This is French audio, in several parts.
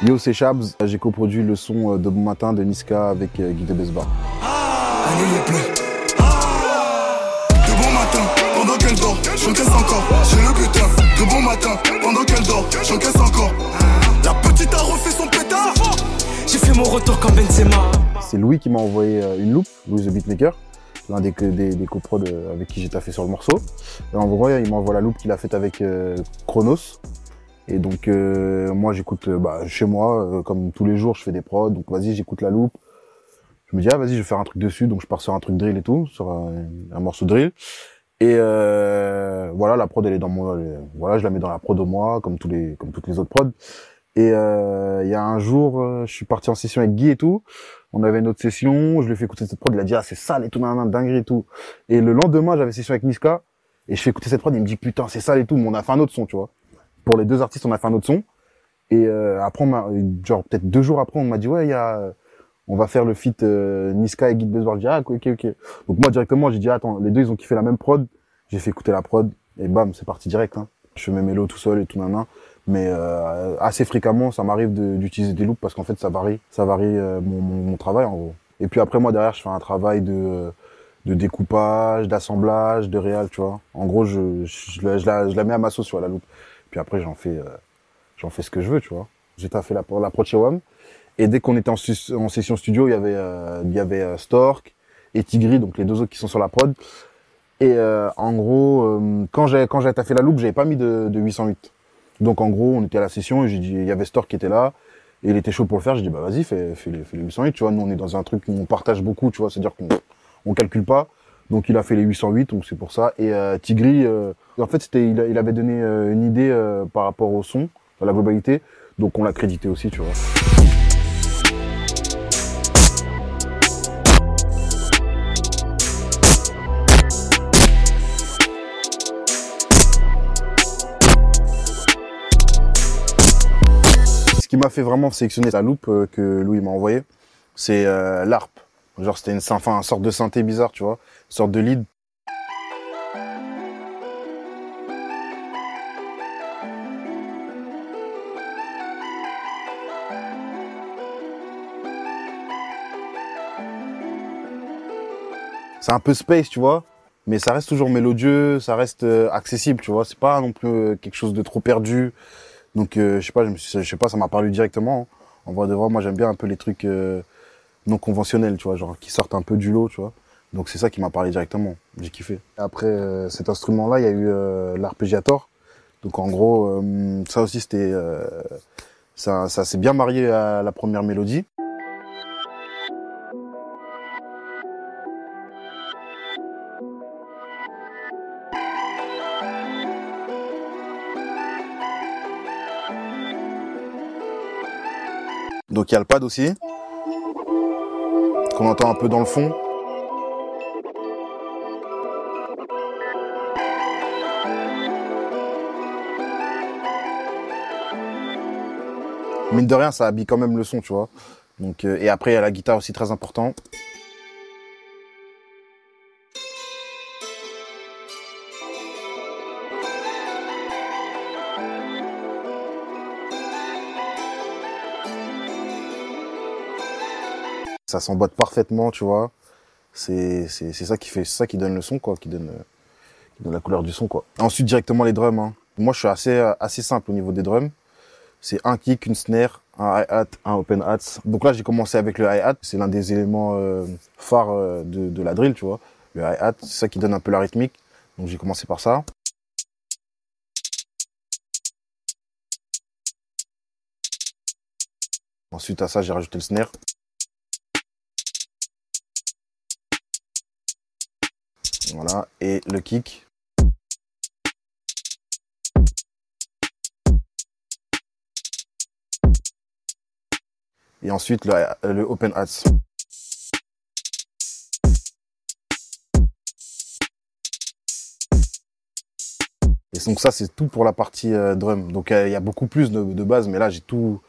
Yo, c'est Shabs. J'ai coproduit le son euh, de Bon Matin de Niska avec euh, Guy de Besbar. Allez les bleus. De bon matin, pendant qu'elle dort, j'encaisse encore. J'ai le butin. De bon matin, pendant qu'elle dort, j'encaisse encore. La petite a refait son pétard. J'ai fait mon retour comme Benzema. C'est Louis qui m'a envoyé euh, une loupe, Louis the Beatmaker, l'un des, des, des coprods avec qui j'ai taffé sur le morceau. Et en gros, il m'envoie la loupe qu'il a faite avec euh, Chronos. Et donc, euh, moi, j'écoute euh, bah, chez moi, euh, comme tous les jours, je fais des prods. Donc, vas-y, j'écoute la loupe. Je me dis, ah, vas-y, je vais faire un truc dessus. Donc, je pars sur un truc drill et tout, sur un, morceau drill. Et euh, voilà, la prod, elle est dans mon... voilà, je la mets dans la prod au mois, comme, tous les, comme toutes les autres prods. Et euh, il y a un jour, je suis parti en session avec Guy et tout. On avait une autre session, je lui ai fait écouter cette prod, il a dit, ah, c'est sale et tout, nan, nan, dinguerie et tout. Et le lendemain, j'avais session avec Niska, et je fais écouter cette prod, il me dit, putain, c'est sale et tout, mais on a fait un autre son, tu vois. Pour les deux artistes, on a fait un autre son. Et euh, après, on genre, peut-être deux jours après, on m'a dit, ouais, il y a, on va faire le feat euh, Niska et Guy Besbar. J'ai dit, ah, ok, ok. Donc moi, directement, j'ai dit, attends, les deux, ils ont kiffé la même prod. J'ai fait écouter la prod, et bam, c'est parti direct, hein. Je fais mes mélos tout seul et tout, nan, nan. Mais euh, assez fréquemment, ça m'arrive d'utiliser des loops parce qu'en fait, ça varie, ça varie euh, mon, mon, mon travail en gros. Et puis après, moi derrière, je fais un travail de, de découpage, d'assemblage, de réal, tu vois. En gros, je, je, la- je la, je la mets à ma sauce, vois, la loupe. Puis après, j'en fais, euh, j'en fais ce que je veux, tu vois. J'ai fait la, la WAM. Et dès qu'on était en session studio, il y avait, euh, il y avait euh, Stork et Tigri, donc les deux autres qui sont sur la prod. Et euh, en gros, euh, quand j'ai quand j'ai taffé la loupe, j'avais pas mis de, de 808. Donc en gros, on était à la session et j'ai dit, il y avait Stork qui était là et il était chaud pour le faire. J'ai dit bah vas-y, fais, fais, les, fais les 808. Tu vois, nous on est dans un truc où on partage beaucoup, tu vois, c'est-à-dire qu'on on calcule pas. Donc il a fait les 808, donc c'est pour ça. Et euh, Tigri, euh, en fait, il, avait donné euh, une idée euh, par rapport au son, à la globalité. Donc on l'a crédité aussi, tu vois. Ce qui m'a fait vraiment sélectionner la loupe que Louis m'a envoyée, c'est l'ARP. Genre c'était une, enfin, une sorte de synthé bizarre, tu vois, une sorte de lead. C'est un peu space, tu vois, mais ça reste toujours mélodieux, ça reste euh, accessible, tu vois. C'est pas non plus euh, quelque chose de trop perdu. Donc euh, je sais pas, je sais pas, ça m'a paru directement. hein. En vrai de vrai, moi j'aime bien un peu les trucs non conventionnels, tu vois, genre qui sortent un peu du lot, tu vois. Donc c'est ça qui m'a parlé directement. J'ai kiffé. Après euh, cet instrument-là, il y a eu euh, l'arpégiator. Donc en gros, euh, ça aussi c'était, ça s'est bien marié à la première mélodie. Donc il y a le pad aussi, qu'on entend un peu dans le fond. Mine de rien, ça habille quand même le son, tu vois. Euh, et après, il y a la guitare aussi très important. Ça s'emboîte parfaitement, tu vois. C'est ça qui fait, ça qui donne le son, quoi, qui donne, euh, qui donne la couleur du son, quoi. Ensuite, directement les drums. Hein. Moi, je suis assez euh, assez simple au niveau des drums. C'est un kick, une snare, un hi-hat, un open hats. Donc là, j'ai commencé avec le hi-hat. C'est l'un des éléments euh, phares euh, de, de la drill, tu vois. Le hi-hat, c'est ça qui donne un peu la rythmique. Donc j'ai commencé par ça. Ensuite à ça, j'ai rajouté le snare. Voilà, et le kick. Et ensuite le, le open hats. Et donc ça c'est tout pour la partie euh, drum. Donc euh, il y a beaucoup plus de, de base, mais là j'ai tout,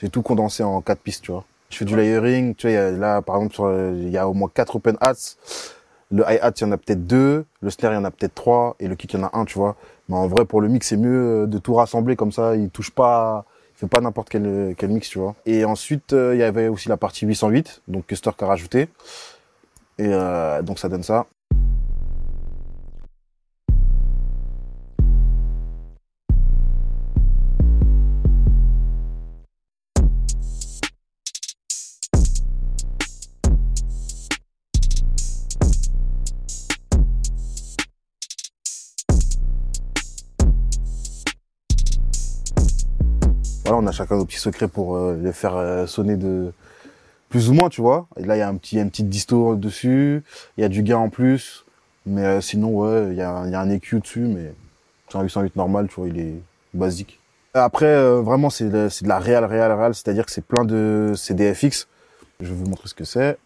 j'ai tout condensé en quatre pistes, tu vois. Je fais du layering, tu vois, il y a- là par exemple euh, il y a au moins quatre open hats. Le hi-hat, il y en a peut-être deux. Le snare, il y en a peut-être trois. Et le kick, il y en a un, tu vois. Mais en vrai, pour le mix, c'est mieux euh, de tout rassembler comme ça. Il touche pas, fait pas n'importe quel, quel mix, tu vois. Et ensuite, euh, il y avait aussi la partie 808, donc que Stork a rajouté. Et euh, donc ça donne ça. Voilà, on a chacun nos petits secrets pour euh, les faire euh, sonner de plus ou moins, tu vois. Et là, il y a un petit, une petite disto dessus, il y a du gain en plus, mais euh, sinon, ouais, il y, a, y a un EQ dessus, mais c'est un 808 normal, tu vois, il est basique. Après, euh, vraiment, c'est de, c'est de la réal, réal, réal, c'est-à-dire que c'est plein de CDFX. Je vais vous montrer ce que c'est.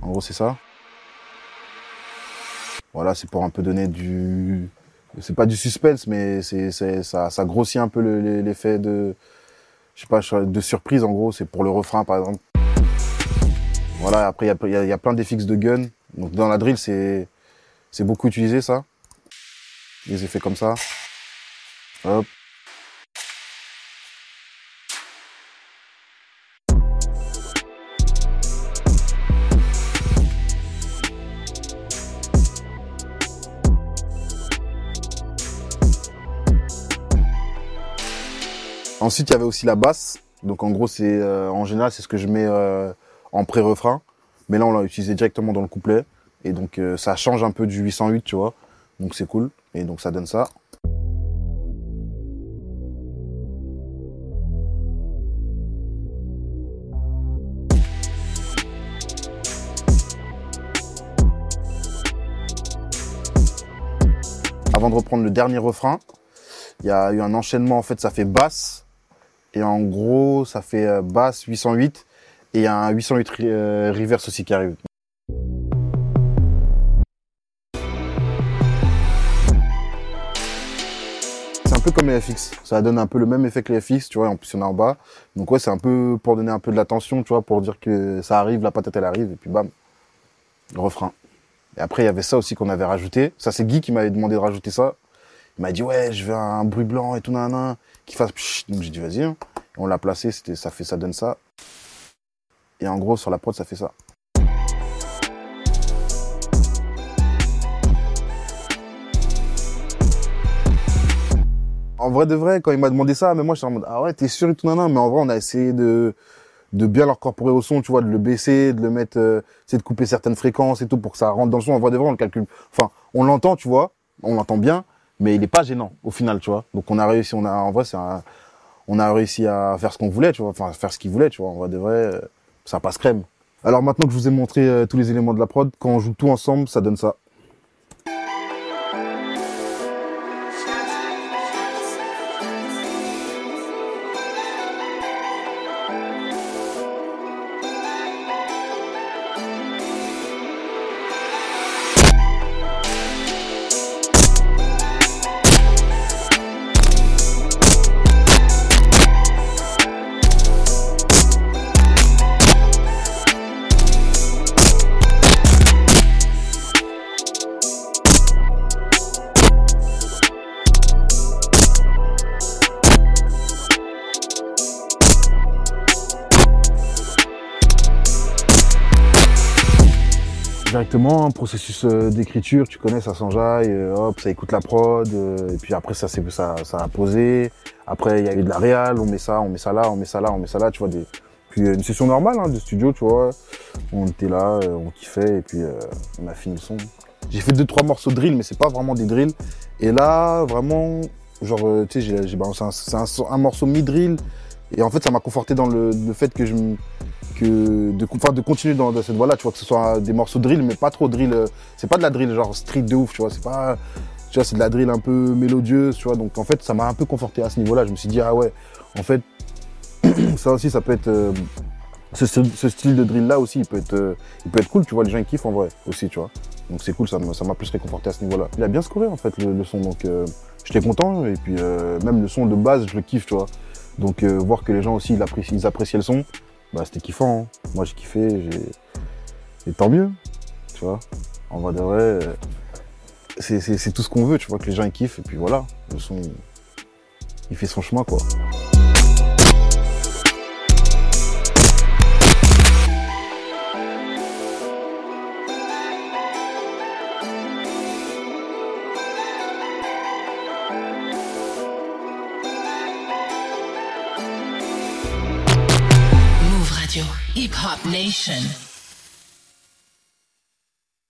En gros, c'est ça. Voilà, c'est pour un peu donner du, c'est pas du suspense, mais c'est, c'est, ça, ça grossit un peu le- le- l'effet de, je sais pas, de surprise en gros. C'est pour le refrain par exemple. Voilà. Après, il y a plein d'effets de gun. Donc dans la drill, c'est, c'est beaucoup utilisé ça. Des effets comme ça. Hop. Ensuite, il y avait aussi la basse. Donc en gros, c'est euh, en général, c'est ce que je mets euh, en pré-refrain. Mais là, on l'a utilisé directement dans le couplet. Et donc euh, ça change un peu du 808, tu vois. Donc c'est cool. Et donc ça donne ça. Avant de reprendre le dernier refrain, il y a eu un enchaînement, en fait, ça fait basse. Et en gros, ça fait euh, basse 808. Et un 808 ri- euh, reverse aussi qui arrive. C'est un peu comme les FX. Ça donne un peu le même effet que les FX, tu vois, en plus il y en bas. Donc ouais, c'est un peu pour donner un peu de l'attention, tu vois, pour dire que ça arrive, la patate elle arrive, et puis bam, refrain. Et après, il y avait ça aussi qu'on avait rajouté. Ça, c'est Guy qui m'avait demandé de rajouter ça. Il m'a dit, ouais, je veux un bruit blanc et tout, nanana, qui fasse pshh. Donc j'ai dit, vas-y. hein. On l'a placé, c'était, ça fait, ça donne ça. Et en gros, sur la prod, ça fait ça. En vrai de vrai, quand il m'a demandé ça, mais moi, j'étais en mode, ah ouais, t'es sûr et tout, nanana. Mais en vrai, on a essayé de, de bien l'incorporer au son, tu vois, de le baisser, de le mettre, euh, c'est de couper certaines fréquences et tout pour que ça rentre dans le son. En vrai de vrai, on le calcule. Enfin, on l'entend, tu vois, on l'entend bien, mais il est pas gênant au final, tu vois. Donc on a réussi, on a, en vrai, un, on a réussi à faire ce qu'on voulait, tu vois, enfin faire ce qu'il voulait, tu vois. En vrai de vrai, euh, ça passe crème. Alors maintenant que je vous ai montré euh, tous les éléments de la prod, quand on joue tout ensemble, ça donne ça. Directement, un processus euh, d'écriture, tu connais, ça s'enjaille, euh, hop, ça écoute la prod, euh, et puis après ça, ça, ça a posé. Après, il y a eu de la réal, on met ça, on met ça là, on met ça là, on met ça là, tu vois. Puis une session normale hein, de studio, tu vois. On était là, on kiffait, et puis on a fini le son. J'ai fait deux trois morceaux de drill, mais c'est pas vraiment des drills. Et là, vraiment, genre, tu sais, j'ai- un, un, morceau mi-drill, et en fait, ça m'a conforté dans le, le fait que je me de, continuer dans, cette voie-là, tu vois, que ce soit des morceaux drill, mais pas trop drill. euh, C'est pas de la drill genre street de ouf, tu vois, c'est pas, tu vois, c'est de la drill un peu mélodieuse, tu vois. Donc en fait, ça m'a un peu conforté à ce niveau-là. Je me suis dit ah ouais, en fait, ça aussi, ça peut être euh, ce, style de drill-là aussi, il peut être, euh, il peut être cool, tu vois. Les gens ils kiffent en vrai aussi, tu vois. Donc c'est cool, ça m'a plus réconforté à ce niveau-là. Il a bien scoré en fait le, son, donc j'étais content et puis même le son de base, je le kiffe, tu vois. Donc voir que les gens aussi ils apprécient, ils appréciaient le son, bah c'était kiffant. hein. Moi j'ai kiffé, j'ai et tant mieux, tu vois. En vrai euh, c'est tout ce qu'on veut, tu vois, que les gens ils kiffent et puis voilà, le son il fait son chemin quoi. Hip Hop Nation.